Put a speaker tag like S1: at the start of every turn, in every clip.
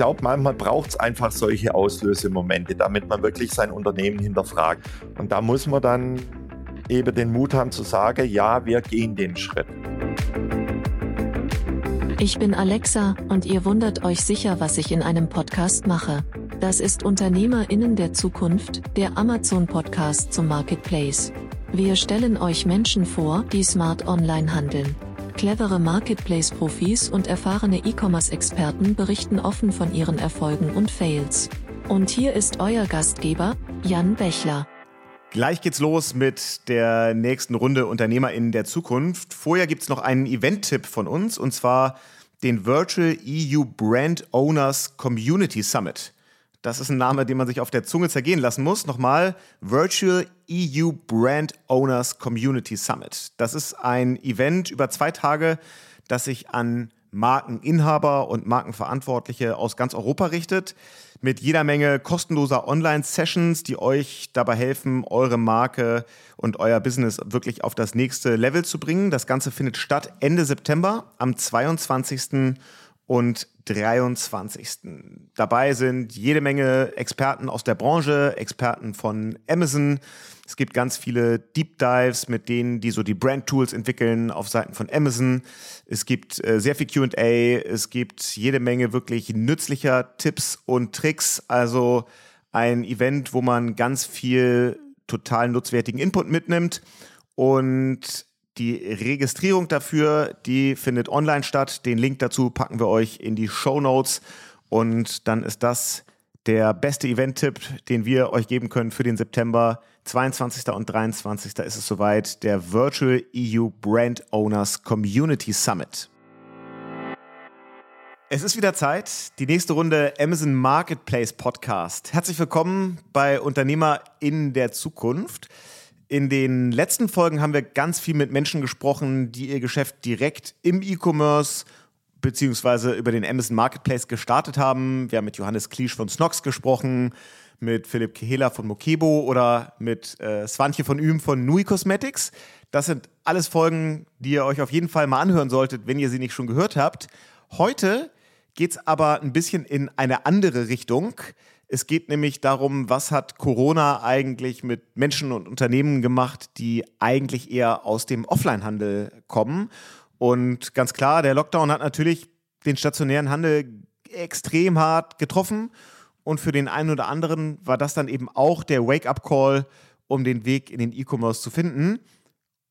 S1: glaube, manchmal braucht es einfach solche Auslösemomente, damit man wirklich sein Unternehmen hinterfragt. Und da muss man dann eben den Mut haben zu sagen, ja, wir gehen den Schritt.
S2: Ich bin Alexa und ihr wundert euch sicher, was ich in einem Podcast mache. Das ist Unternehmerinnen der Zukunft, der Amazon Podcast zum Marketplace. Wir stellen euch Menschen vor, die smart online handeln. Clevere Marketplace-Profis und erfahrene E-Commerce-Experten berichten offen von ihren Erfolgen und Fails. Und hier ist euer Gastgeber, Jan Bechler.
S3: Gleich geht's los mit der nächsten Runde UnternehmerInnen der Zukunft. Vorher gibt's noch einen Event-Tipp von uns und zwar den Virtual EU Brand Owners Community Summit. Das ist ein Name, den man sich auf der Zunge zergehen lassen muss. Nochmal, Virtual EU Brand Owners Community Summit. Das ist ein Event über zwei Tage, das sich an Markeninhaber und Markenverantwortliche aus ganz Europa richtet, mit jeder Menge kostenloser Online-Sessions, die euch dabei helfen, eure Marke und euer Business wirklich auf das nächste Level zu bringen. Das Ganze findet statt Ende September am 22 und 23. Dabei sind jede Menge Experten aus der Branche, Experten von Amazon. Es gibt ganz viele Deep Dives mit denen, die so die Brand Tools entwickeln auf Seiten von Amazon. Es gibt äh, sehr viel QA. Es gibt jede Menge wirklich nützlicher Tipps und Tricks. Also ein Event, wo man ganz viel total nutzwertigen Input mitnimmt. Und die Registrierung dafür, die findet online statt. Den Link dazu packen wir euch in die Show Notes. Und dann ist das der beste Event-Tipp, den wir euch geben können für den September. 22. und 23. ist es soweit, der Virtual EU Brand Owners Community Summit. Es ist wieder Zeit, die nächste Runde Amazon Marketplace Podcast. Herzlich willkommen bei Unternehmer in der Zukunft. In den letzten Folgen haben wir ganz viel mit Menschen gesprochen, die ihr Geschäft direkt im E-Commerce beziehungsweise über den Amazon Marketplace gestartet haben. Wir haben mit Johannes Kliesch von Snox gesprochen, mit Philipp Kehela von Mokebo oder mit äh, Swantje von Ühm von Nui Cosmetics. Das sind alles Folgen, die ihr euch auf jeden Fall mal anhören solltet, wenn ihr sie nicht schon gehört habt. Heute geht es aber ein bisschen in eine andere Richtung. Es geht nämlich darum, was hat Corona eigentlich mit Menschen und Unternehmen gemacht, die eigentlich eher aus dem Offline-Handel kommen. Und ganz klar, der Lockdown hat natürlich den stationären Handel extrem hart getroffen. Und für den einen oder anderen war das dann eben auch der Wake-up-Call, um den Weg in den E-Commerce zu finden.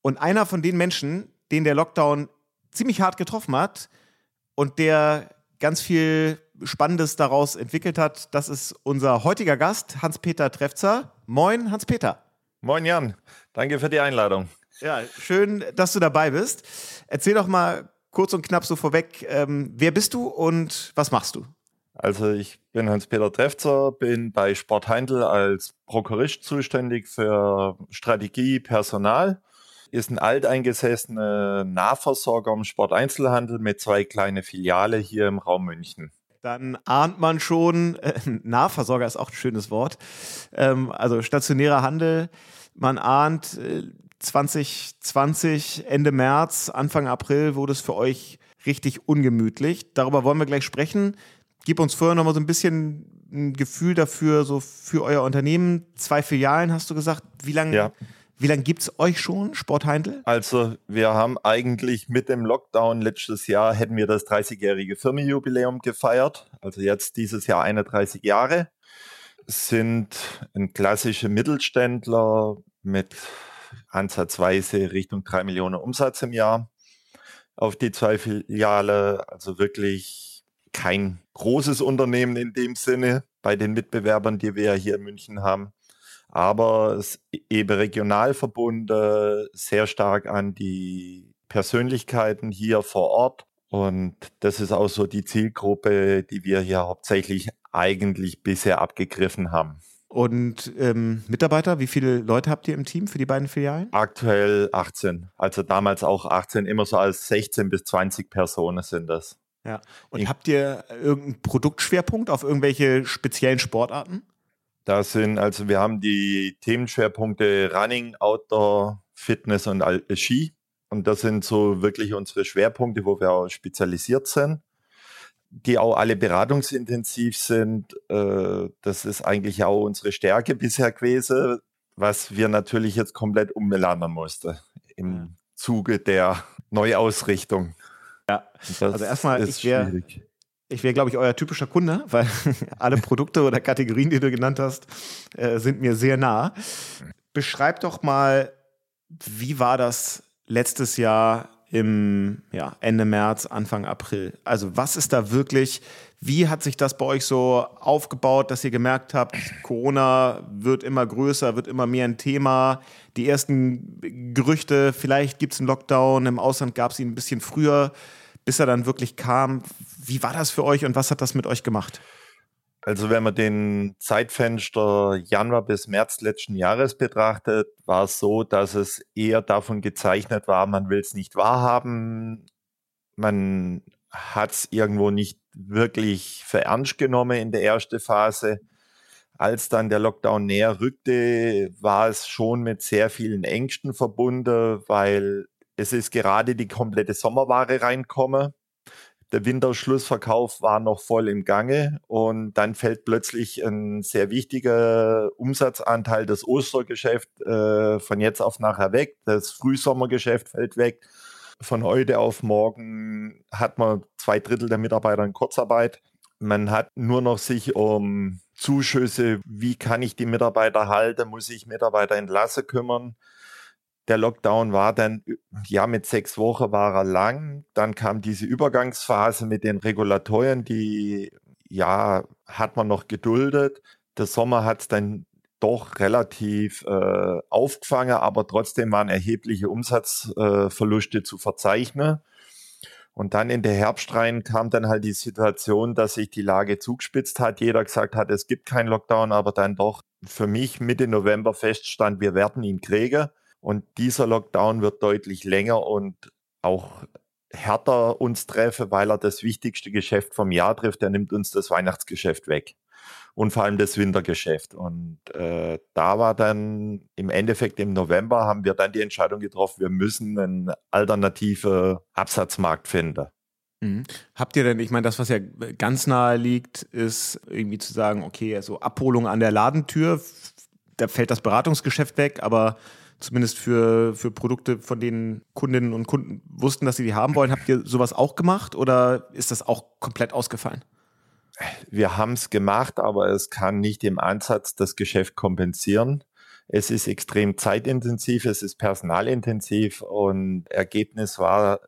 S3: Und einer von den Menschen, den der Lockdown ziemlich hart getroffen hat und der ganz viel Spannendes daraus entwickelt hat. Das ist unser heutiger Gast, Hans-Peter Trefzer. Moin, Hans-Peter.
S1: Moin, Jan. Danke für die Einladung.
S3: Ja, schön, dass du dabei bist. Erzähl doch mal kurz und knapp so vorweg, ähm, wer bist du und was machst du?
S1: Also ich bin Hans-Peter Trefzer, bin bei Sport Heindl als Prokurist zuständig für Strategie, Personal. Ist ein alteingesessener Nahversorger im Sporteinzelhandel mit zwei kleinen Filiale hier im Raum München
S3: dann ahnt man schon, äh, Nahversorger ist auch ein schönes Wort, ähm, also stationärer Handel, man ahnt äh, 2020, Ende März, Anfang April wurde es für euch richtig ungemütlich. Darüber wollen wir gleich sprechen. Gib uns vorher noch mal so ein bisschen ein Gefühl dafür, so für euer Unternehmen. Zwei Filialen hast du gesagt. Wie lange ja. Wie lange gibt es euch schon, Sportheindl?
S1: Also wir haben eigentlich mit dem Lockdown letztes Jahr hätten wir das 30-jährige Firmenjubiläum gefeiert. Also jetzt dieses Jahr 31 Jahre. Sind ein klassischer Mittelständler mit ansatzweise Richtung 3 Millionen Umsatz im Jahr auf die zwei Filiale. Also wirklich kein großes Unternehmen in dem Sinne bei den Mitbewerbern, die wir hier in München haben aber es eben regional verbunden, sehr stark an die Persönlichkeiten hier vor Ort. Und das ist auch so die Zielgruppe, die wir hier hauptsächlich eigentlich bisher abgegriffen haben.
S3: Und ähm, Mitarbeiter, wie viele Leute habt ihr im Team für die beiden Filialen?
S1: Aktuell 18. Also damals auch 18, immer so als 16 bis 20 Personen sind das.
S3: Ja. Und In habt ihr irgendeinen Produktschwerpunkt auf irgendwelche speziellen Sportarten?
S1: Da sind, also wir haben die Themenschwerpunkte Running, Outdoor, Fitness und Ski. Und das sind so wirklich unsere Schwerpunkte, wo wir auch spezialisiert sind. die auch alle beratungsintensiv sind. Äh, das ist eigentlich auch unsere Stärke bisher gewesen, was wir natürlich jetzt komplett umbelernen mussten im Zuge der Neuausrichtung.
S3: Ja, also erstmal, ich wäre, ich wäre, glaube ich, euer typischer Kunde, weil alle Produkte oder Kategorien, die du genannt hast, äh, sind mir sehr nah. Beschreib doch mal, wie war das letztes Jahr im ja, Ende März, Anfang April? Also was ist da wirklich, wie hat sich das bei euch so aufgebaut, dass ihr gemerkt habt, Corona wird immer größer, wird immer mehr ein Thema? Die ersten Gerüchte, vielleicht gibt es einen Lockdown, im Ausland gab es ihn ein bisschen früher, bis er dann wirklich kam. Wie war das für euch und was hat das mit euch gemacht?
S1: Also wenn man den Zeitfenster Januar bis März letzten Jahres betrachtet, war es so, dass es eher davon gezeichnet war, man will es nicht wahrhaben, man hat es irgendwo nicht wirklich für ernst genommen in der ersten Phase. Als dann der Lockdown näher rückte, war es schon mit sehr vielen Ängsten verbunden, weil es ist gerade die komplette Sommerware reinkomme. Der Winterschlussverkauf war noch voll im Gange und dann fällt plötzlich ein sehr wichtiger Umsatzanteil des Ostergeschäft äh, von jetzt auf nachher weg. Das Frühsommergeschäft fällt weg. Von heute auf morgen hat man zwei Drittel der Mitarbeiter in Kurzarbeit. Man hat nur noch sich um Zuschüsse, wie kann ich die Mitarbeiter halten, muss ich Mitarbeiter entlassen kümmern der Lockdown war dann, ja, mit sechs Wochen war er lang. Dann kam diese Übergangsphase mit den Regulatorien, die, ja, hat man noch geduldet. Der Sommer hat es dann doch relativ äh, aufgefangen, aber trotzdem waren erhebliche Umsatzverluste äh, zu verzeichnen. Und dann in der Herbst rein kam dann halt die Situation, dass sich die Lage zugespitzt hat. Jeder gesagt hat, es gibt keinen Lockdown, aber dann doch für mich Mitte November feststand, wir werden ihn kriegen. Und dieser Lockdown wird deutlich länger und auch härter uns treffen, weil er das wichtigste Geschäft vom Jahr trifft. Er nimmt uns das Weihnachtsgeschäft weg und vor allem das Wintergeschäft. Und äh, da war dann im Endeffekt im November haben wir dann die Entscheidung getroffen, wir müssen einen alternativen Absatzmarkt finden.
S3: Mhm. Habt ihr denn, ich meine, das, was ja ganz nahe liegt, ist irgendwie zu sagen, okay, also Abholung an der Ladentür, da fällt das Beratungsgeschäft weg, aber zumindest für, für Produkte, von denen Kundinnen und Kunden wussten, dass sie die haben wollen. Habt ihr sowas auch gemacht oder ist das auch komplett ausgefallen?
S1: Wir haben es gemacht, aber es kann nicht im Ansatz das Geschäft kompensieren. Es ist extrem zeitintensiv, es ist personalintensiv und Ergebnis war,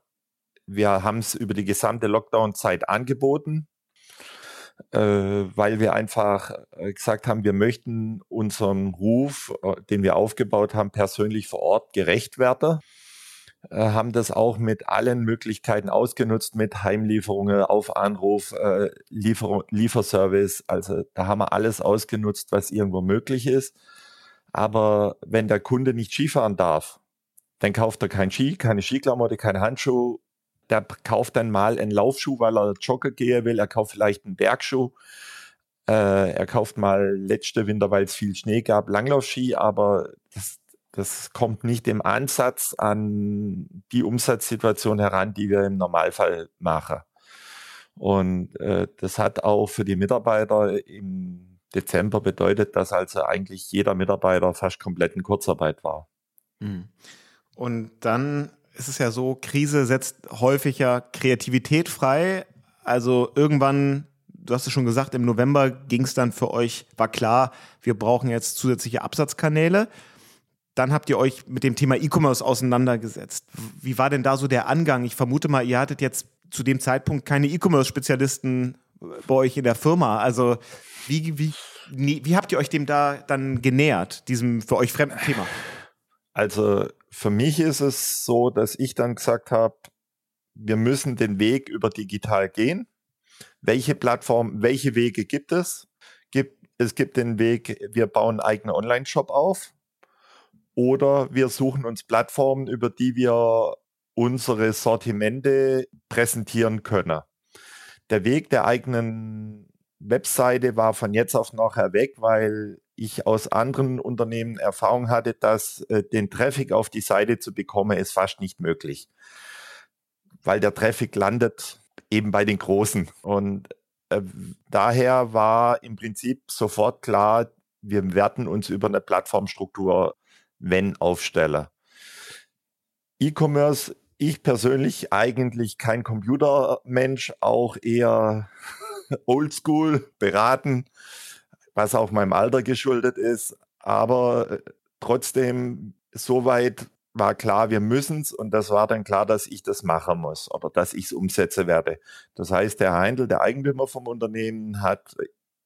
S1: wir haben es über die gesamte Lockdown-Zeit angeboten weil wir einfach äh, gesagt haben, wir möchten unserem Ruf, äh, den wir aufgebaut haben, persönlich vor Ort gerecht werden. Äh, haben das auch mit allen Möglichkeiten ausgenutzt, mit Heimlieferungen, auf Anruf, äh, Liefer Lieferservice. Also da haben wir alles ausgenutzt, was irgendwo möglich ist. Aber wenn der Kunde nicht Skifahren darf, dann kauft er kein Ski, keine Skiklamotte, keine Handschuhe der kauft dann mal einen Laufschuh, weil er joggen gehen will. Er kauft vielleicht einen Bergschuh. Äh, er kauft mal letzte Winter, weil es viel Schnee gab, Langlaufski, aber das, das kommt nicht im Ansatz an die Umsatzsituation heran, die wir im Normalfall machen. Und äh, das hat auch für die Mitarbeiter im Dezember bedeutet, dass also eigentlich jeder Mitarbeiter fast komplett in Kurzarbeit war.
S3: Mhm. Und dann ist es ja so, Krise setzt häufig ja Kreativität frei. Also irgendwann, du hast es schon gesagt, im November ging es dann für euch, war klar, wir brauchen jetzt zusätzliche Absatzkanäle. Dann habt ihr euch mit dem Thema E-Commerce auseinandergesetzt. Wie war denn da so der Angang? Ich vermute mal, ihr hattet jetzt zu dem Zeitpunkt keine E-Commerce-Spezialisten bei euch in der Firma. Also wie, wie, wie habt ihr euch dem da dann genähert, diesem für euch fremden Thema?
S1: Also für mich ist es so, dass ich dann gesagt habe, wir müssen den Weg über digital gehen. Welche Plattform, welche Wege gibt es? Gibt, es gibt den Weg, wir bauen einen eigenen Online-Shop auf oder wir suchen uns Plattformen, über die wir unsere Sortimente präsentieren können. Der Weg der eigenen Webseite war von jetzt auf nachher weg, weil ich aus anderen Unternehmen Erfahrung hatte, dass äh, den Traffic auf die Seite zu bekommen, ist fast nicht möglich. Weil der Traffic landet eben bei den Großen. Und äh, daher war im Prinzip sofort klar, wir werden uns über eine Plattformstruktur, wenn, aufstellen. E-Commerce, ich persönlich eigentlich kein Computermensch, auch eher oldschool, beraten, was auch meinem Alter geschuldet ist. Aber äh, trotzdem, soweit war klar, wir müssen es und das war dann klar, dass ich das machen muss oder dass ich es umsetzen werde. Das heißt, der Heindl, der Eigentümer vom Unternehmen, hat,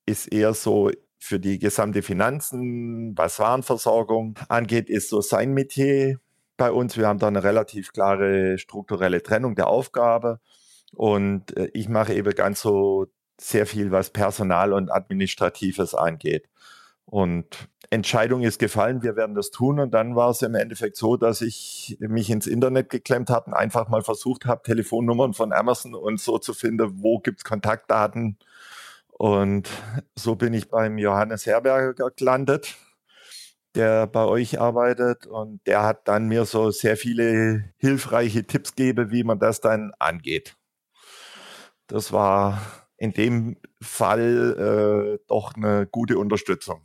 S1: ist eher so für die gesamte Finanzen, was Warenversorgung angeht, ist so sein Metier bei uns. Wir haben da eine relativ klare strukturelle Trennung der Aufgabe und äh, ich mache eben ganz so sehr viel, was Personal und Administratives angeht. Und Entscheidung ist gefallen, wir werden das tun. Und dann war es im Endeffekt so, dass ich mich ins Internet geklemmt habe und einfach mal versucht habe, Telefonnummern von Amazon und so zu finden, wo gibt es Kontaktdaten. Und so bin ich beim Johannes Herberger gelandet, der bei euch arbeitet. Und der hat dann mir so sehr viele hilfreiche Tipps gegeben, wie man das dann angeht. Das war in dem Fall äh, doch eine gute Unterstützung.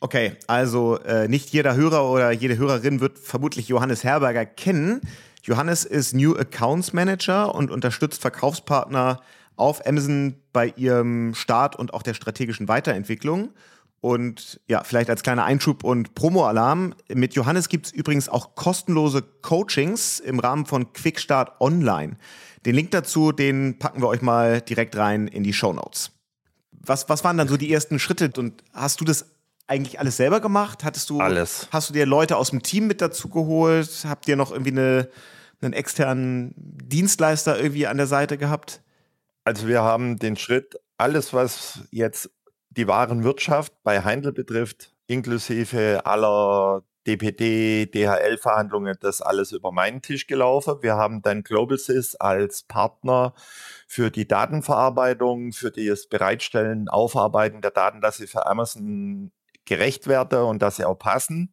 S3: Okay, also äh, nicht jeder Hörer oder jede Hörerin wird vermutlich Johannes Herberger kennen. Johannes ist New Accounts Manager und unterstützt Verkaufspartner auf Amazon bei ihrem Start und auch der strategischen Weiterentwicklung. Und ja, vielleicht als kleiner Einschub und Promo-Alarm. Mit Johannes gibt es übrigens auch kostenlose Coachings im Rahmen von Quickstart Online. Den Link dazu, den packen wir euch mal direkt rein in die Show Notes. Was, was waren dann so die ersten Schritte und hast du das eigentlich alles selber gemacht? Hattest du
S1: alles?
S3: Hast du dir Leute aus dem Team mit dazu geholt? Habt ihr noch irgendwie eine, einen externen Dienstleister irgendwie an der Seite gehabt?
S1: Also wir haben den Schritt, alles was jetzt die Warenwirtschaft bei Heindl betrifft, inklusive aller DPD, DHL-Verhandlungen, das alles über meinen Tisch gelaufen. Wir haben dann GlobalSys als Partner für die Datenverarbeitung, für das Bereitstellen, Aufarbeiten der Daten, dass sie für Amazon gerecht werde und dass sie auch passen.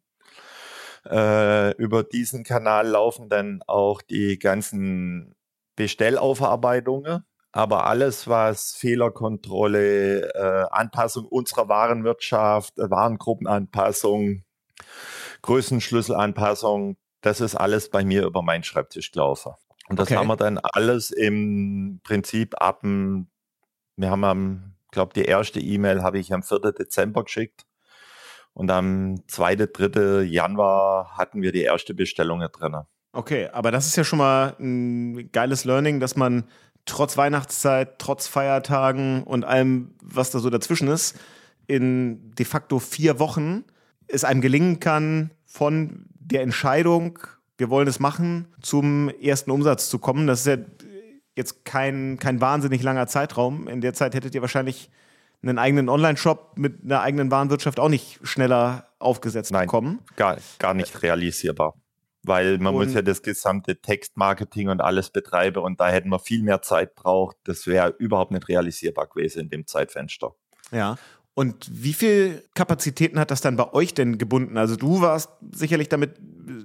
S1: Äh, über diesen Kanal laufen dann auch die ganzen Bestellaufarbeitungen. Aber alles, was Fehlerkontrolle, äh, Anpassung unserer Warenwirtschaft, äh, Warengruppenanpassung, Größenschlüsselanpassung, das ist alles bei mir über meinen Schreibtisch gelaufen. Und das okay. haben wir dann alles im Prinzip ab dem, wir haben am, glaube die erste E-Mail habe ich am 4. Dezember geschickt. Und am 2., 3. Januar hatten wir die erste Bestellung drin.
S3: Okay, aber das ist ja schon mal ein geiles Learning, dass man trotz Weihnachtszeit, trotz Feiertagen und allem, was da so dazwischen ist, in de facto vier Wochen es einem gelingen kann, von der Entscheidung, wir wollen es machen, zum ersten Umsatz zu kommen. Das ist ja jetzt kein, kein wahnsinnig langer Zeitraum. In der Zeit hättet ihr wahrscheinlich einen eigenen Online-Shop mit einer eigenen Warenwirtschaft auch nicht schneller aufgesetzt
S1: Nein,
S3: bekommen.
S1: Gar, gar nicht realisierbar. Weil man und muss ja das gesamte Textmarketing und alles betreiben und da hätten wir viel mehr Zeit braucht. Das wäre überhaupt nicht realisierbar gewesen in dem Zeitfenster.
S3: Ja. Und wie viel Kapazitäten hat das dann bei euch denn gebunden? Also du warst sicherlich damit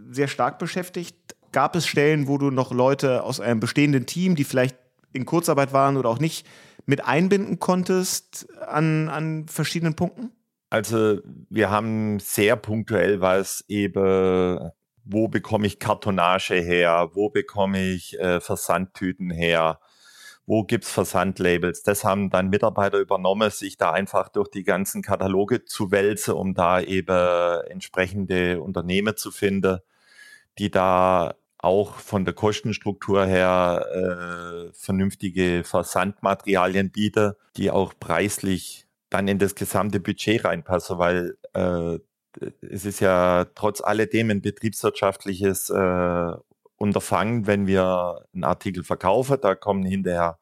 S3: sehr stark beschäftigt. Gab es Stellen, wo du noch Leute aus einem bestehenden Team, die vielleicht in Kurzarbeit waren oder auch nicht, mit einbinden konntest an, an verschiedenen Punkten?
S1: Also wir haben sehr punktuell was eben, wo bekomme ich Kartonage her, wo bekomme ich äh, Versandtüten her, wo gibt's Versandlabels. Das haben dann Mitarbeiter übernommen, sich da einfach durch die ganzen Kataloge zu wälzen, um da eben entsprechende Unternehmen zu finden, die da auch von der Kostenstruktur her äh, vernünftige Versandmaterialien biete, die auch preislich dann in das gesamte Budget reinpassen, weil äh, es ist ja trotz alledem ein betriebswirtschaftliches äh, Unterfangen, wenn wir einen Artikel verkaufen. Da kommen hinterher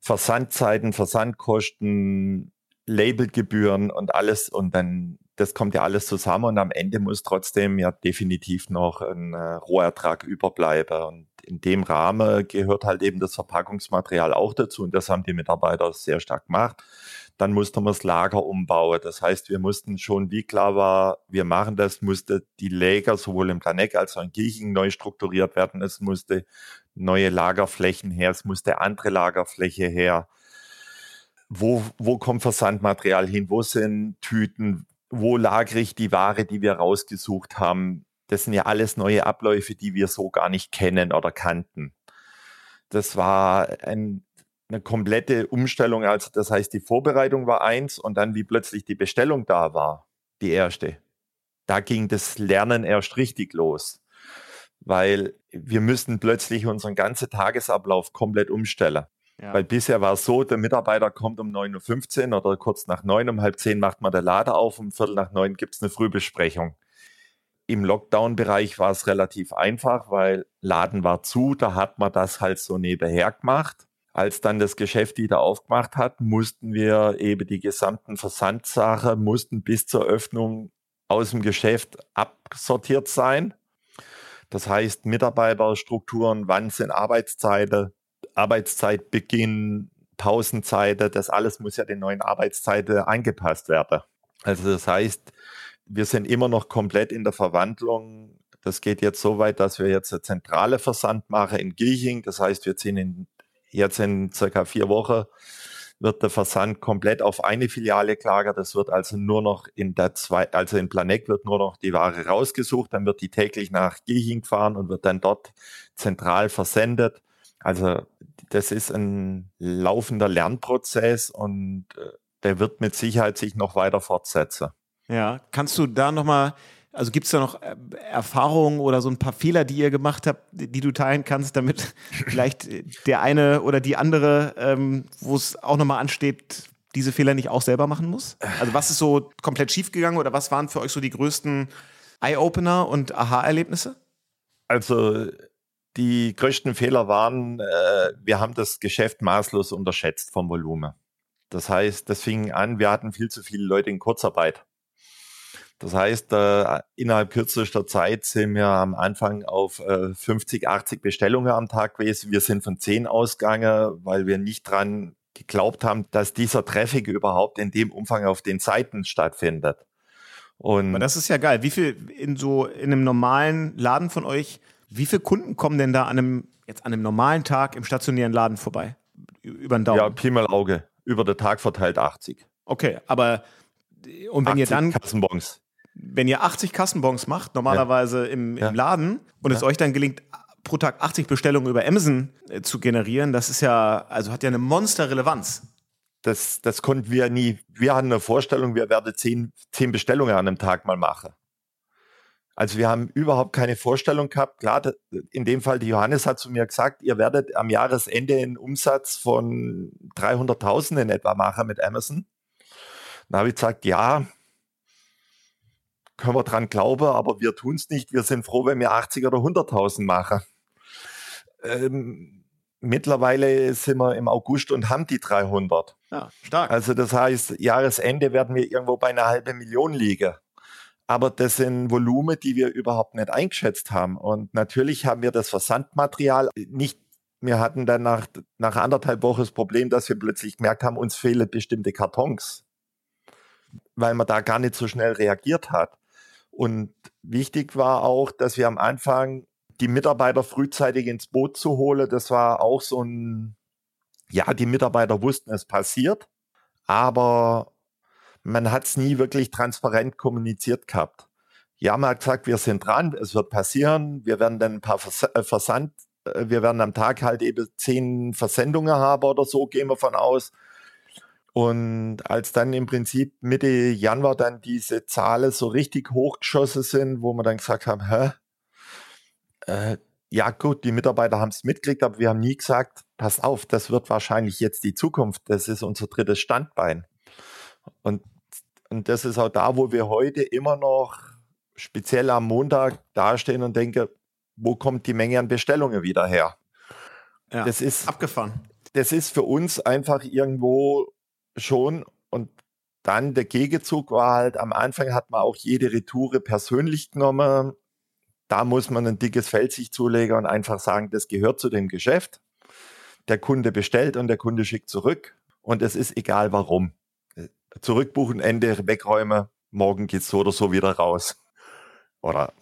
S1: Versandzeiten, Versandkosten, Labelgebühren und alles und dann das kommt ja alles zusammen und am Ende muss trotzdem ja definitiv noch ein äh, Rohertrag überbleiben. Und in dem Rahmen gehört halt eben das Verpackungsmaterial auch dazu und das haben die Mitarbeiter sehr stark gemacht. Dann musste man das Lager umbauen. Das heißt, wir mussten schon, wie klar war, wir machen das, musste die Lager sowohl im Planek als auch in Giechen neu strukturiert werden. Es musste neue Lagerflächen her, es musste andere Lagerfläche her. Wo, wo kommt Versandmaterial hin? Wo sind Tüten? Wo lagere ich die Ware, die wir rausgesucht haben? Das sind ja alles neue Abläufe, die wir so gar nicht kennen oder kannten. Das war ein, eine komplette Umstellung. Also das heißt, die Vorbereitung war eins und dann wie plötzlich die Bestellung da war, die erste. Da ging das Lernen erst richtig los, weil wir müssten plötzlich unseren ganzen Tagesablauf komplett umstellen. Ja. Weil bisher war es so, der Mitarbeiter kommt um 9.15 Uhr oder kurz nach 9, um halb 10 macht man der Lader auf, um Viertel nach 9 gibt es eine Frühbesprechung. Im Lockdown-Bereich war es relativ einfach, weil Laden war zu, da hat man das halt so nebenher gemacht. Als dann das Geschäft wieder aufgemacht hat, mussten wir eben die gesamten Versandsachen, mussten bis zur Öffnung aus dem Geschäft absortiert sein. Das heißt, Mitarbeiterstrukturen, wann sind Arbeitszeiten, Arbeitszeitbeginn, Pausenzeiten, das alles muss ja den neuen Arbeitszeiten angepasst werden. Also das heißt, wir sind immer noch komplett in der Verwandlung. Das geht jetzt so weit, dass wir jetzt eine zentrale Versand machen in Gilching. Das heißt, wir ziehen in, jetzt in circa vier Wochen wird der Versand komplett auf eine Filiale gelagert. Das wird also nur noch in der zwei, also in Planek wird nur noch die Ware rausgesucht, dann wird die täglich nach Gilching gefahren und wird dann dort zentral versendet. Also das ist ein laufender Lernprozess und äh, der wird mit Sicherheit sich noch weiter fortsetzen.
S3: Ja, kannst du da nochmal, also gibt es da noch äh, Erfahrungen oder so ein paar Fehler, die ihr gemacht habt, die du teilen kannst, damit vielleicht der eine oder die andere, ähm, wo es auch nochmal ansteht, diese Fehler nicht auch selber machen muss? Also was ist so komplett schiefgegangen oder was waren für euch so die größten Eye-Opener und Aha-Erlebnisse?
S1: Also die größten Fehler waren, äh, wir haben das Geschäft maßlos unterschätzt vom Volumen. Das heißt, das fing an, wir hatten viel zu viele Leute in Kurzarbeit. Das heißt, äh, innerhalb kürzester Zeit sind wir am Anfang auf äh, 50, 80 Bestellungen am Tag gewesen. Wir sind von 10 ausgegangen, weil wir nicht dran geglaubt haben, dass dieser Traffic überhaupt in dem Umfang auf den Seiten stattfindet.
S3: Und Aber das ist ja geil. Wie viel in so in einem normalen Laden von euch, wie viele Kunden kommen denn da an einem jetzt an einem normalen Tag im stationären Laden vorbei?
S1: Über den Daumen? Ja, Pi mal Auge. Über den Tag verteilt 80.
S3: Okay, aber und wenn ihr dann Kassenbons wenn ihr 80 Kassenbons macht, normalerweise ja. im, im ja. Laden, und es euch dann gelingt, pro Tag 80 Bestellungen über Amazon äh, zu generieren, das ist ja, also hat ja eine Monsterrelevanz.
S1: Das, das konnten wir nie. Wir hatten eine Vorstellung, wir werden zehn, zehn Bestellungen an einem Tag mal machen. Also wir haben überhaupt keine Vorstellung gehabt. Klar, in dem Fall, die Johannes hat zu mir gesagt, ihr werdet am Jahresende einen Umsatz von 300.000 in etwa machen mit Amazon. Dann habe ich gesagt, ja, können wir dran glauben, aber wir tun es nicht. Wir sind froh, wenn wir 80 oder 100.000 machen. Ähm, mittlerweile sind wir im August und haben die 300. Ja, stark. Also das heißt, Jahresende werden wir irgendwo bei einer halben Million liegen. Aber das sind Volumen, die wir überhaupt nicht eingeschätzt haben. Und natürlich haben wir das Versandmaterial nicht wir hatten dann nach, nach anderthalb Wochen das Problem, dass wir plötzlich gemerkt haben, uns fehlen bestimmte Kartons, weil man da gar nicht so schnell reagiert hat. Und wichtig war auch, dass wir am Anfang die Mitarbeiter frühzeitig ins Boot zu holen. Das war auch so ein, ja, die Mitarbeiter wussten, es passiert, aber man hat es nie wirklich transparent kommuniziert gehabt. Ja, man hat gesagt, wir sind dran, es wird passieren, wir werden dann ein paar äh, Versand, äh, wir werden am Tag halt eben zehn Versendungen haben oder so, gehen wir von aus. Und als dann im Prinzip Mitte Januar dann diese Zahlen so richtig hochgeschossen sind, wo wir dann gesagt haben, hä? Äh, ja gut, die Mitarbeiter haben es mitgekriegt, aber wir haben nie gesagt, pass auf, das wird wahrscheinlich jetzt die Zukunft. Das ist unser drittes Standbein. Und, und das ist auch da, wo wir heute immer noch speziell am Montag dastehen und denken, wo kommt die Menge an Bestellungen wieder her?
S3: Ja, das ist abgefahren.
S1: Das ist für uns einfach irgendwo schon. Und dann der Gegenzug war halt, am Anfang hat man auch jede Retoure persönlich genommen. Da muss man ein dickes Feld sich zulegen und einfach sagen, das gehört zu dem Geschäft. Der Kunde bestellt und der Kunde schickt zurück. Und es ist egal warum. zurückbuchen, Ende wegräumen, morgen geht's so oder so wieder raus. Oder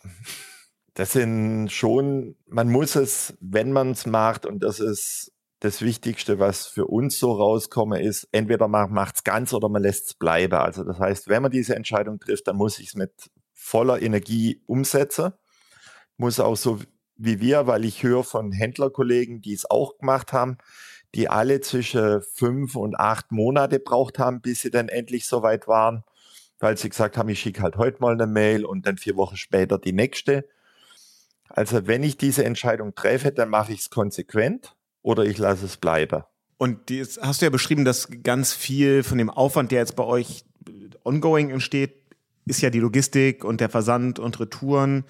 S1: das sind schon, man muss es, wenn man es macht, und das ist das Wichtigste, was für uns so rauskommen, ist, entweder man macht es ganz oder man lässt es bleiben. Also das heißt, wenn man diese Entscheidung trifft, dann muss ich es mit voller Energie umsetzen. Muss auch so wie wir, weil ich höre von Händlerkollegen, die es auch gemacht haben, die alle zwischen fünf und acht Monate braucht haben, bis sie dann endlich soweit waren, weil sie gesagt haben, ich schicke halt heute mal eine Mail und dann vier Wochen später die nächste. Also wenn ich diese Entscheidung treffe, dann mache ich es konsequent oder ich lasse es bleiben.
S3: Und jetzt hast du ja beschrieben, dass ganz viel von dem Aufwand, der jetzt bei euch ongoing entsteht, ist ja die Logistik und der Versand und Retouren.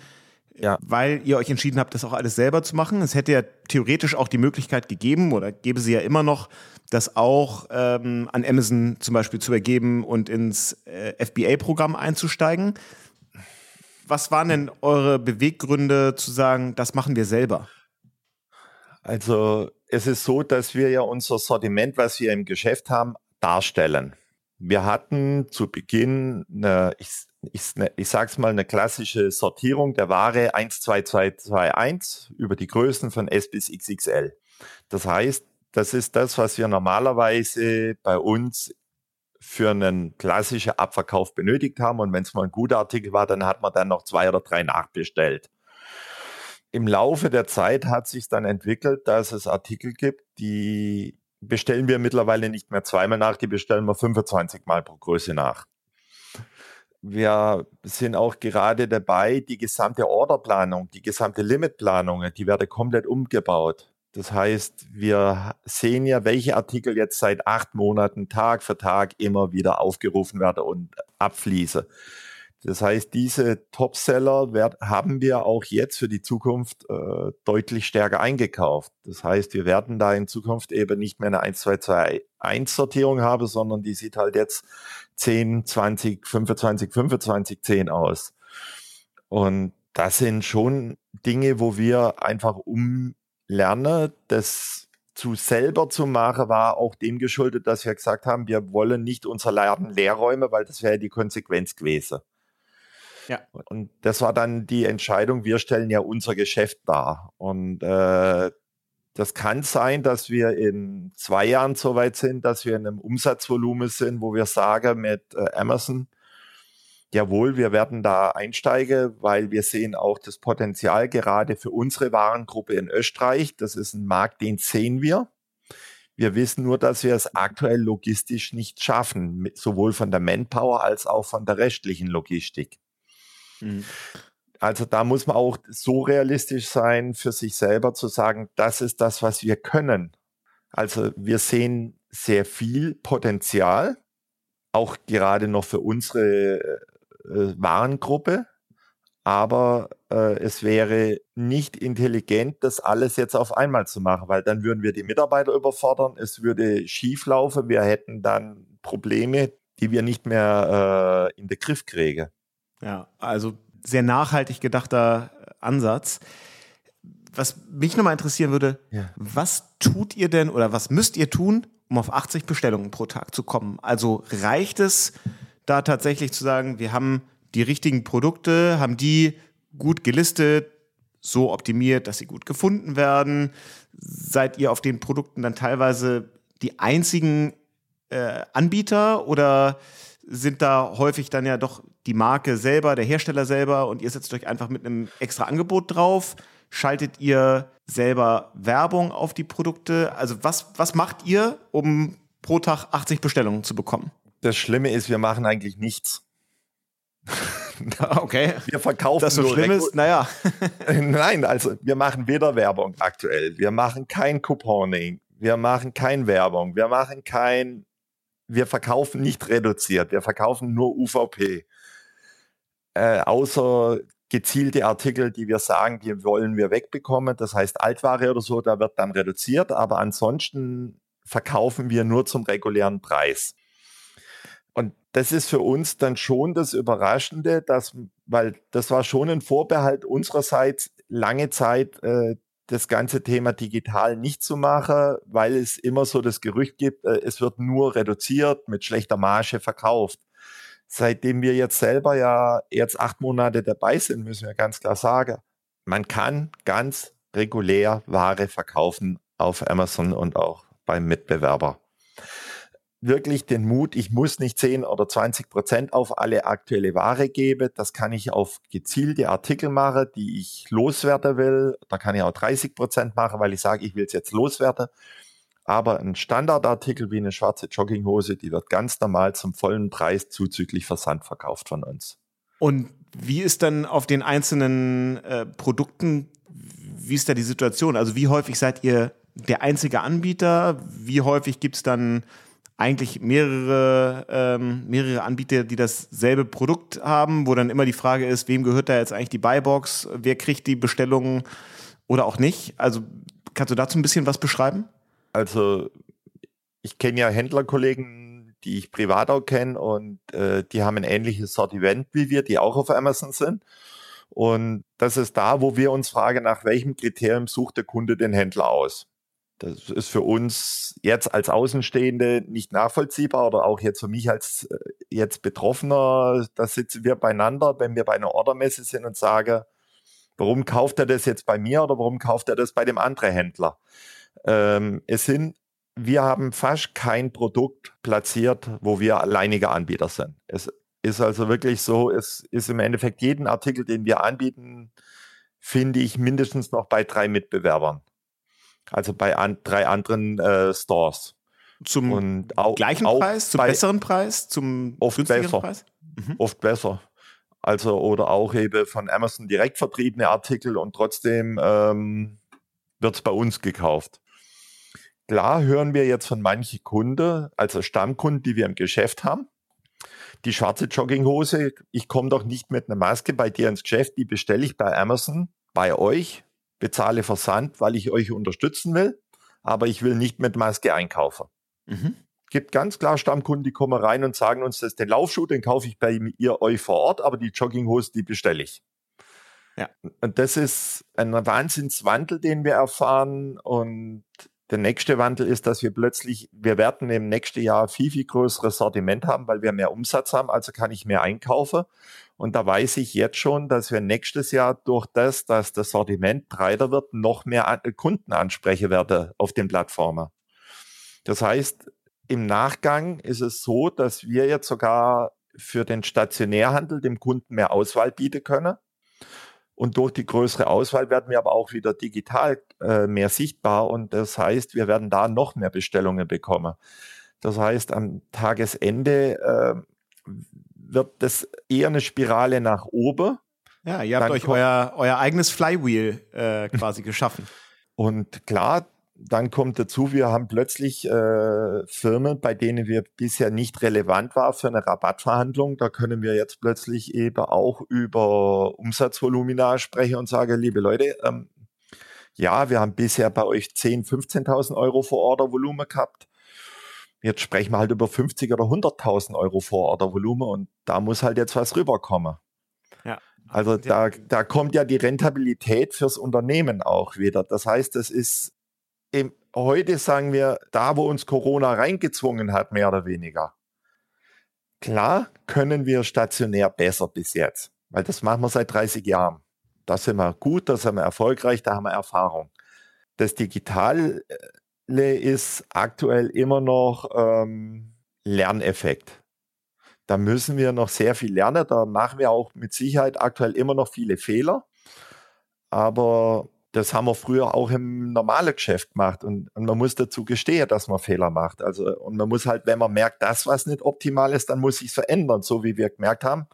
S3: Ja. Weil ihr euch entschieden habt, das auch alles selber zu machen. Es hätte ja theoretisch auch die Möglichkeit gegeben oder gäbe sie ja immer noch, das auch ähm, an Amazon zum Beispiel zu ergeben und ins äh, FBA-Programm einzusteigen. Was waren denn eure Beweggründe zu sagen, das machen wir selber?
S1: Also es ist so, dass wir ja unser Sortiment, was wir im Geschäft haben, darstellen. Wir hatten zu Beginn eine, ich, ich, ich sage es mal, eine klassische Sortierung der Ware 12221 über die Größen von S bis XXL. Das heißt, das ist das, was wir normalerweise bei uns für einen klassischen Abverkauf benötigt haben. Und wenn es mal ein guter Artikel war, dann hat man dann noch zwei oder drei nachbestellt. Im Laufe der Zeit hat sich dann entwickelt, dass es Artikel gibt, die bestellen wir mittlerweile nicht mehr zweimal nach, die bestellen wir 25 Mal pro Größe nach. Wir sind auch gerade dabei, die gesamte Orderplanung, die gesamte Limitplanung, die werden komplett umgebaut. Das heißt, wir sehen ja, welche Artikel jetzt seit acht Monaten Tag für Tag immer wieder aufgerufen werden und abfließen. Das heißt, diese Topseller werd, haben wir auch jetzt für die Zukunft äh, deutlich stärker eingekauft. Das heißt, wir werden da in Zukunft eben nicht mehr eine 1, 2, 2, 1 Sortierung haben, sondern die sieht halt jetzt 10, 20, 25, 25, 10 aus. Und das sind schon Dinge, wo wir einfach umlernen, das zu selber zu machen, war auch dem geschuldet, dass wir gesagt haben, wir wollen nicht unser Laden leer räumen, weil das wäre die Konsequenz gewesen. Ja. Und das war dann die Entscheidung, wir stellen ja unser Geschäft dar. Und äh, das kann sein, dass wir in zwei Jahren so weit sind, dass wir in einem Umsatzvolumen sind, wo wir sagen mit äh, Amazon, jawohl, wir werden da einsteigen, weil wir sehen auch das Potenzial gerade für unsere Warengruppe in Österreich. Das ist ein Markt, den sehen wir. Wir wissen nur, dass wir es aktuell logistisch nicht schaffen, sowohl von der Manpower als auch von der rechtlichen Logistik. Mhm. Also da muss man auch so realistisch sein, für sich selber zu sagen, das ist das, was wir können. Also wir sehen sehr viel Potenzial, auch gerade noch für unsere äh, Warengruppe. Aber äh, es wäre nicht intelligent, das alles jetzt auf einmal zu machen, weil dann würden wir die Mitarbeiter überfordern, es würde schief laufen, wir hätten dann Probleme, die wir nicht mehr äh, in den Griff kriegen.
S3: Ja, also sehr nachhaltig gedachter Ansatz. Was mich nochmal interessieren würde, ja. was tut ihr denn oder was müsst ihr tun, um auf 80 Bestellungen pro Tag zu kommen? Also reicht es da tatsächlich zu sagen, wir haben die richtigen Produkte, haben die gut gelistet, so optimiert, dass sie gut gefunden werden? Seid ihr auf den Produkten dann teilweise die einzigen äh, Anbieter oder sind da häufig dann ja doch die Marke selber, der Hersteller selber und ihr setzt euch einfach mit einem extra Angebot drauf? Schaltet ihr selber Werbung auf die Produkte? Also was, was macht ihr, um pro Tag 80 Bestellungen zu bekommen?
S1: Das Schlimme ist, wir machen eigentlich nichts.
S3: okay.
S1: Wir verkaufen
S3: das so schlimm ist, naja.
S1: Nein, also wir machen weder Werbung aktuell. Wir machen kein Couponing. Wir machen kein Werbung. Wir machen kein wir verkaufen nicht reduziert, wir verkaufen nur UVP. Äh, außer gezielte Artikel, die wir sagen, die wollen wir wegbekommen. Das heißt Altware oder so, da wird dann reduziert, aber ansonsten verkaufen wir nur zum regulären Preis. Und das ist für uns dann schon das Überraschende, dass, weil das war schon ein Vorbehalt unsererseits lange Zeit, äh, das ganze Thema digital nicht zu machen, weil es immer so das Gerücht gibt, äh, es wird nur reduziert, mit schlechter Marge verkauft. Seitdem wir jetzt selber ja jetzt acht Monate dabei sind, müssen wir ganz klar sagen, man kann ganz regulär Ware verkaufen auf Amazon und auch beim Mitbewerber wirklich den Mut, ich muss nicht 10 oder 20 Prozent auf alle aktuelle Ware geben. Das kann ich auf gezielte Artikel machen, die ich loswerden will. Da kann ich auch 30 Prozent machen, weil ich sage, ich will es jetzt loswerden. Aber ein Standardartikel wie eine schwarze Jogginghose, die wird ganz normal zum vollen Preis zuzüglich Versand verkauft von uns.
S3: Und wie ist dann auf den einzelnen äh, Produkten, wie ist da die Situation? Also wie häufig seid ihr der einzige Anbieter? Wie häufig gibt es dann eigentlich mehrere, ähm, mehrere Anbieter, die dasselbe Produkt haben, wo dann immer die Frage ist, wem gehört da jetzt eigentlich die Buybox, wer kriegt die Bestellungen oder auch nicht. Also kannst du dazu ein bisschen was beschreiben?
S1: Also ich kenne ja Händlerkollegen, die ich privat auch kenne und äh, die haben ein ähnliches Sortiment wie wir, die auch auf Amazon sind. Und das ist da, wo wir uns fragen, nach welchem Kriterium sucht der Kunde den Händler aus. Das ist für uns jetzt als Außenstehende nicht nachvollziehbar oder auch jetzt für mich als äh, jetzt Betroffener. Da sitzen wir beieinander, wenn wir bei einer Ordermesse sind und sagen, warum kauft er das jetzt bei mir oder warum kauft er das bei dem anderen Händler? Ähm, es sind, wir haben fast kein Produkt platziert, wo wir alleiniger Anbieter sind. Es ist also wirklich so, es ist im Endeffekt jeden Artikel, den wir anbieten, finde ich mindestens noch bei drei Mitbewerbern. Also bei an, drei anderen äh, Stores.
S3: Zum und auch, gleichen auch Preis, zum besseren Preis, zum
S1: oft besser. Preis? Mhm. Oft besser. Also oder auch eben von Amazon direkt vertriebene Artikel und trotzdem ähm, wird es bei uns gekauft. Klar hören wir jetzt von manchen Kunden, also Stammkunden, die wir im Geschäft haben, die schwarze Jogginghose, ich komme doch nicht mit einer Maske bei dir ins Geschäft, die bestelle ich bei Amazon, bei euch bezahle Versand, weil ich euch unterstützen will, aber ich will nicht mit Maske einkaufen. Mhm. Gibt ganz klar Stammkunden, die kommen rein und sagen uns, das ist der Laufschuh, den kaufe ich bei ihr euch vor Ort, aber die Jogginghose, die bestelle ich. Ja. Und das ist ein Wahnsinnswandel, den wir erfahren. Und der nächste Wandel ist, dass wir plötzlich, wir werden im nächsten Jahr viel, viel größeres Sortiment haben, weil wir mehr Umsatz haben, also kann ich mehr einkaufen. Und da weiß ich jetzt schon, dass wir nächstes Jahr durch das, dass das Sortiment breiter wird, noch mehr Kunden ansprechen werden auf den Plattformen. Das heißt, im Nachgang ist es so, dass wir jetzt sogar für den Stationärhandel dem Kunden mehr Auswahl bieten können. Und durch die größere Auswahl werden wir aber auch wieder digital äh, mehr sichtbar. Und das heißt, wir werden da noch mehr Bestellungen bekommen. Das heißt, am Tagesende äh, wird das eher eine Spirale nach oben.
S3: Ja, ihr habt dann euch euer, euer eigenes Flywheel äh, quasi geschaffen.
S1: Und klar, dann kommt dazu, wir haben plötzlich äh, Firmen, bei denen wir bisher nicht relevant war für eine Rabattverhandlung. Da können wir jetzt plötzlich eben auch über Umsatzvolumina sprechen und sagen, liebe Leute, ähm, ja, wir haben bisher bei euch 10.000, 15.000 Euro vor Ordervolumen gehabt. Jetzt sprechen wir halt über 50 oder 100.000 Euro Vorordervolumen und da muss halt jetzt was rüberkommen. Ja. Also da, da kommt ja die Rentabilität fürs Unternehmen auch wieder. Das heißt, das ist im, heute sagen wir, da wo uns Corona reingezwungen hat, mehr oder weniger. Klar können wir stationär besser bis jetzt, weil das machen wir seit 30 Jahren. Da sind wir gut, da sind wir erfolgreich, da haben wir Erfahrung. Das Digital äh, ist aktuell immer noch ähm, Lerneffekt. Da müssen wir noch sehr viel lernen. Da machen wir auch mit Sicherheit aktuell immer noch viele Fehler. Aber das haben wir früher auch im normalen Geschäft gemacht. Und, und, man muss dazu gestehen, dass man Fehler macht. Also, und man muss halt, wenn man merkt, dass was nicht optimal ist, dann muss sich verändern. So wie wir gemerkt haben,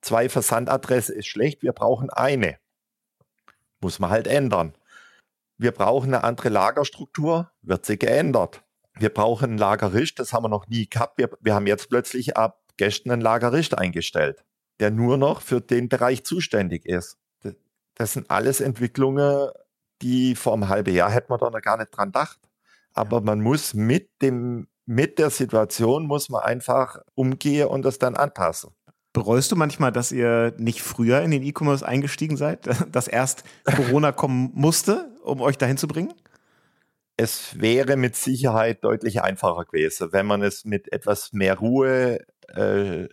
S1: zwei Versandadresse ist schlecht, wir brauchen eine. Muss man halt ändern. Wir brauchen eine andere Lagerstruktur, wird sie geändert. Wir brauchen einen Lagerist, das haben wir noch nie gehabt. Wir, wir haben jetzt plötzlich ab gestern einen Lagerist eingestellt, der nur noch für den Bereich zuständig ist. Das sind alles Entwicklungen, die vor einem halben Jahr hätte man da noch gar nicht dran gedacht. Aber ja. man muss mit dem, mit der Situation muss man einfach umgehen und das dann anpassen.
S3: Bereust du manchmal, dass ihr nicht früher in den E-Commerce eingestiegen seid, dass erst Corona kommen musste, um euch dahin zu bringen?
S1: Es wäre mit Sicherheit deutlich einfacher gewesen, wenn man es mit etwas mehr Ruhe äh,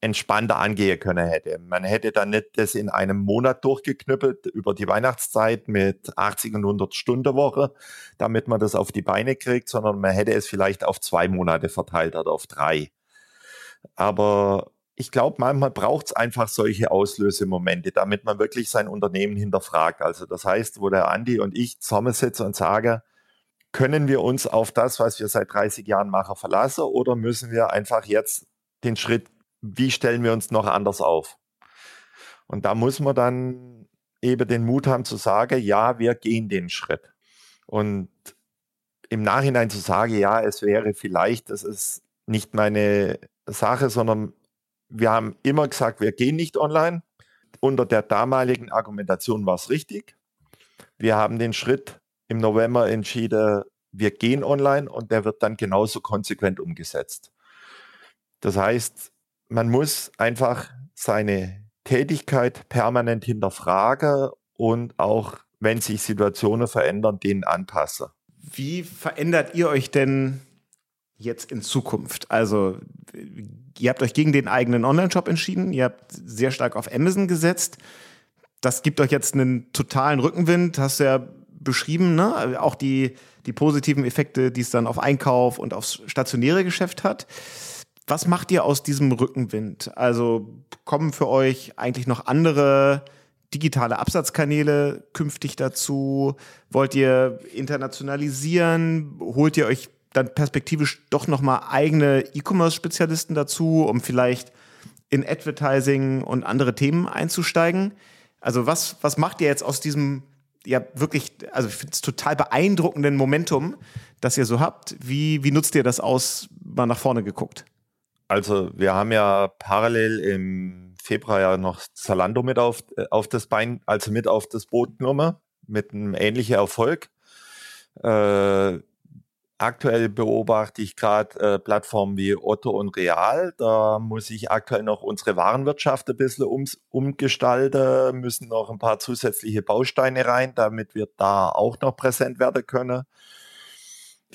S1: entspannter angehen können hätte. Man hätte dann nicht das in einem Monat durchgeknüppelt über die Weihnachtszeit mit 80 und 100 Stunden Woche, damit man das auf die Beine kriegt, sondern man hätte es vielleicht auf zwei Monate verteilt oder auf drei. Aber ich glaube, manchmal braucht es einfach solche Auslösemomente, damit man wirklich sein Unternehmen hinterfragt. Also das heißt, wo der Andi und ich zusammensitzen und sagen, können wir uns auf das, was wir seit 30 Jahren machen, verlassen oder müssen wir einfach jetzt den Schritt wie stellen wir uns noch anders auf? Und da muss man dann eben den Mut haben zu sagen, ja, wir gehen den Schritt. Und im Nachhinein zu sagen, ja, es wäre vielleicht, das ist nicht meine Sache, sondern wir haben immer gesagt, wir gehen nicht online. Unter der damaligen Argumentation war es richtig. Wir haben den Schritt im November entschieden, wir gehen online und der wird dann genauso konsequent umgesetzt. Das heißt, man muss einfach seine Tätigkeit permanent hinterfragen und auch, wenn sich Situationen verändern, denen anpassen.
S3: Wie verändert ihr euch denn jetzt in Zukunft? Also, ihr habt euch gegen den eigenen Online-Shop entschieden, ihr habt sehr stark auf Amazon gesetzt. Das gibt euch jetzt einen totalen Rückenwind, hast du ja beschrieben, ne? Auch die, die positiven Effekte, die es dann auf Einkauf und aufs stationäre Geschäft hat. Was macht ihr aus diesem Rückenwind? Also kommen für euch eigentlich noch andere digitale Absatzkanäle künftig dazu? Wollt ihr internationalisieren? Holt ihr euch dann perspektivisch doch nochmal eigene E-Commerce-Spezialisten dazu, um vielleicht in Advertising und andere Themen einzusteigen? Also was, was macht ihr jetzt aus diesem ja wirklich, also ich finde es total beeindruckenden Momentum, das ihr so habt? Wie, wie nutzt ihr das aus, mal nach vorne geguckt?
S1: Also wir haben ja parallel im Februar ja noch Zalando mit auf, äh, auf das Bein, also mit auf das Boot genommen, mit einem ähnlichen Erfolg. Äh, aktuell beobachte ich gerade äh, Plattformen wie Otto und Real. Da muss ich aktuell noch unsere Warenwirtschaft ein bisschen um, umgestalten, müssen noch ein paar zusätzliche Bausteine rein, damit wir da auch noch präsent werden können.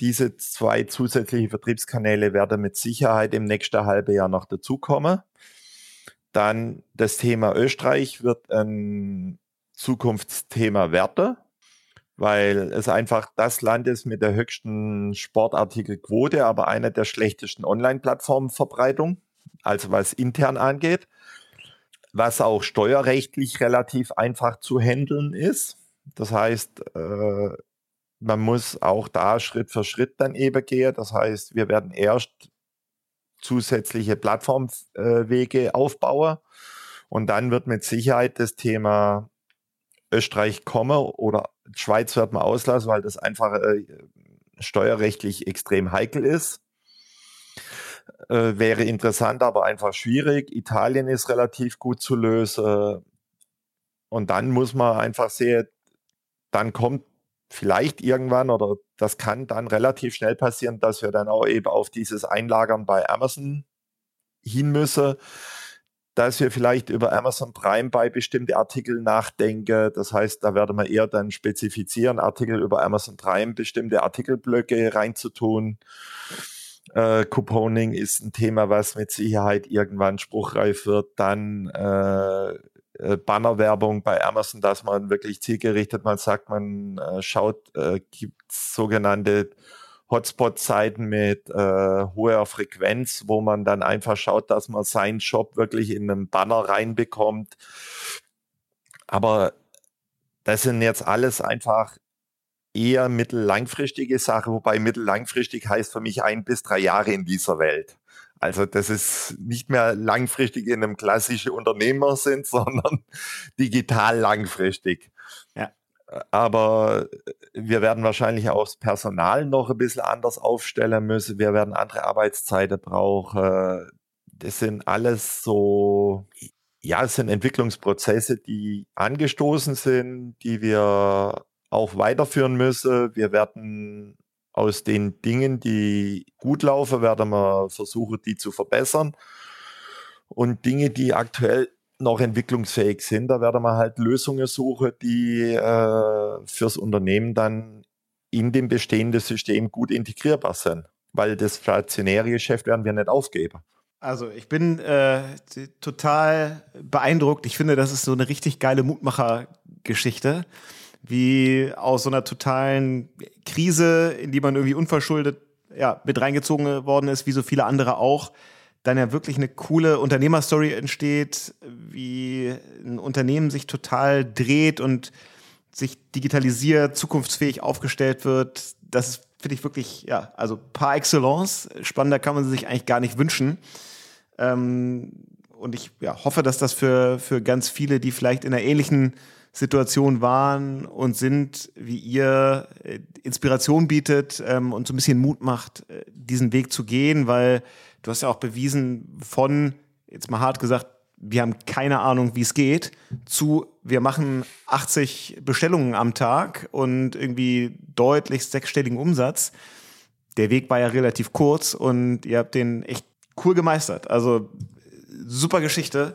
S1: Diese zwei zusätzlichen Vertriebskanäle werden mit Sicherheit im nächsten halben Jahr noch dazukommen. Dann das Thema Österreich wird ein Zukunftsthema Werte, weil es einfach das Land ist mit der höchsten Sportartikelquote, aber einer der schlechtesten Online-Plattformenverbreitung, also was intern angeht, was auch steuerrechtlich relativ einfach zu handeln ist. Das heißt, äh, man muss auch da Schritt für Schritt dann eben gehen. Das heißt, wir werden erst zusätzliche Plattformwege aufbauen und dann wird mit Sicherheit das Thema Österreich kommen oder Schweiz wird man auslassen, weil das einfach äh, steuerrechtlich extrem heikel ist. Äh, wäre interessant, aber einfach schwierig. Italien ist relativ gut zu lösen. Und dann muss man einfach sehen, dann kommt vielleicht irgendwann oder das kann dann relativ schnell passieren, dass wir dann auch eben auf dieses Einlagern bei Amazon hin müssen, dass wir vielleicht über Amazon Prime bei bestimmte Artikel nachdenken. Das heißt, da werden wir eher dann spezifizieren, Artikel über Amazon Prime, bestimmte Artikelblöcke reinzutun. Äh, Couponing ist ein Thema, was mit Sicherheit irgendwann spruchreif wird. Dann äh, äh, Bannerwerbung bei Amazon, dass man wirklich zielgerichtet man sagt, man äh, schaut, äh, gibt sogenannte Hotspot-Zeiten mit äh, hoher Frequenz, wo man dann einfach schaut, dass man seinen Shop wirklich in einen Banner reinbekommt. Aber das sind jetzt alles einfach eher mittellangfristige Sachen, wobei mittellangfristig heißt für mich ein bis drei Jahre in dieser Welt. Also das ist nicht mehr langfristig in einem klassischen Unternehmersinn, sondern digital langfristig. Ja. Aber wir werden wahrscheinlich auch das Personal noch ein bisschen anders aufstellen müssen. Wir werden andere Arbeitszeiten brauchen. Das sind alles so, ja, es sind Entwicklungsprozesse, die angestoßen sind, die wir auch weiterführen müssen. Wir werden aus den Dingen, die gut laufen, werden wir versuchen, die zu verbessern. Und Dinge, die aktuell noch entwicklungsfähig sind, da werden wir halt Lösungen suchen, die äh, fürs Unternehmen dann in dem bestehenden System gut integrierbar sind. Weil das stationäre Geschäft werden wir nicht aufgeben.
S3: Also ich bin äh, total beeindruckt. Ich finde, das ist so eine richtig geile Mutmacher-Geschichte, wie aus so einer totalen Krise, in die man irgendwie unverschuldet ja, mit reingezogen worden ist, wie so viele andere auch, dann ja wirklich eine coole Unternehmerstory entsteht, wie ein Unternehmen sich total dreht und sich digitalisiert, zukunftsfähig aufgestellt wird. Das finde ich wirklich, ja, also par excellence. Spannender kann man sich eigentlich gar nicht wünschen. Ähm, und ich ja, hoffe, dass das für, für ganz viele, die vielleicht in einer ähnlichen Situation waren und sind, wie ihr, äh, Inspiration bietet ähm, und so ein bisschen Mut macht, äh, diesen Weg zu gehen, weil du hast ja auch bewiesen von, jetzt mal hart gesagt, wir haben keine Ahnung, wie es geht, zu wir machen 80 Bestellungen am Tag und irgendwie deutlich sechsstelligen Umsatz. Der Weg war ja relativ kurz und ihr habt den echt cool gemeistert. Also super Geschichte.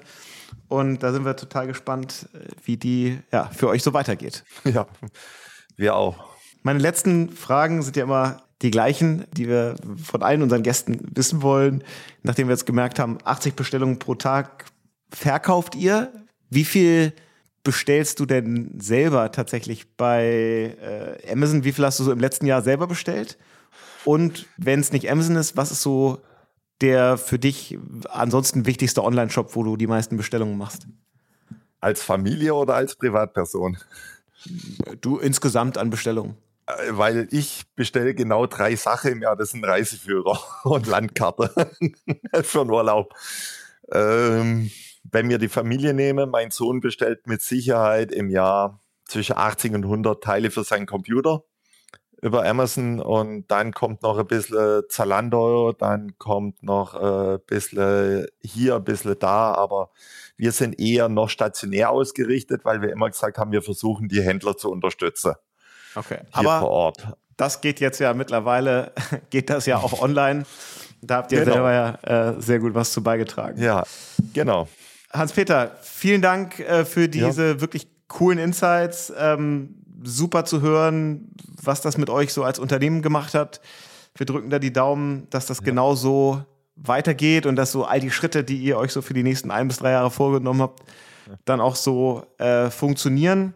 S3: Und da sind wir total gespannt, wie die ja, für euch so weitergeht.
S1: Ja, wir auch.
S3: Meine letzten Fragen sind ja immer die gleichen, die wir von allen unseren Gästen wissen wollen. Nachdem wir jetzt gemerkt haben, 80 Bestellungen pro Tag verkauft ihr. Wie viel bestellst du denn selber tatsächlich bei äh, Amazon? Wie viel hast du so im letzten Jahr selber bestellt? Und wenn es nicht Amazon ist, was ist so der für dich ansonsten wichtigste Online-Shop, wo du die meisten Bestellungen machst?
S1: Als Familie oder als Privatperson?
S3: Du insgesamt an Bestellungen.
S1: Äh, weil ich bestelle genau drei Sachen im Jahr. Das sind Reiseführer und Landkarte für einen Urlaub. Ähm, wenn wir die Familie nehmen, mein Sohn bestellt mit Sicherheit im Jahr zwischen 80 und 100 Teile für seinen Computer über Amazon und dann kommt noch ein bisschen Zalando, dann kommt noch ein bisschen hier, ein bisschen da, aber wir sind eher noch stationär ausgerichtet, weil wir immer gesagt haben, wir versuchen die Händler zu unterstützen.
S3: Okay, aber vor Ort. Das geht jetzt ja mittlerweile, geht das ja auch online. Da habt ihr genau. selber ja äh, sehr gut was zu beigetragen.
S1: Ja, genau.
S3: Hans-Peter, vielen Dank äh, für diese ja. wirklich coolen Insights. Ähm, super zu hören, was das mit euch so als Unternehmen gemacht hat. Wir drücken da die Daumen, dass das ja. genau so weitergeht und dass so all die Schritte, die ihr euch so für die nächsten ein bis drei Jahre vorgenommen habt, dann auch so äh, funktionieren.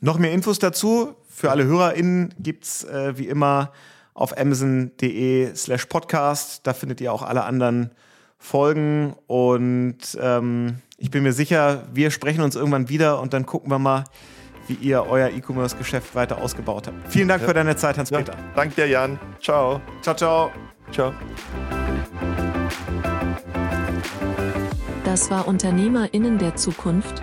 S3: Noch mehr Infos dazu für alle HörerInnen gibt es äh, wie immer auf amazon.de slash podcast. Da findet ihr auch alle anderen Folgen und ähm, ich bin mir sicher, wir sprechen uns irgendwann wieder und dann gucken wir mal, wie ihr euer E-Commerce-Geschäft weiter ausgebaut habt. Vielen Dank ja. für deine Zeit, Hans-Peter. Ja,
S1: danke dir, Jan. Ciao.
S3: Ciao, ciao.
S1: Ciao.
S2: Das war UnternehmerInnen der Zukunft,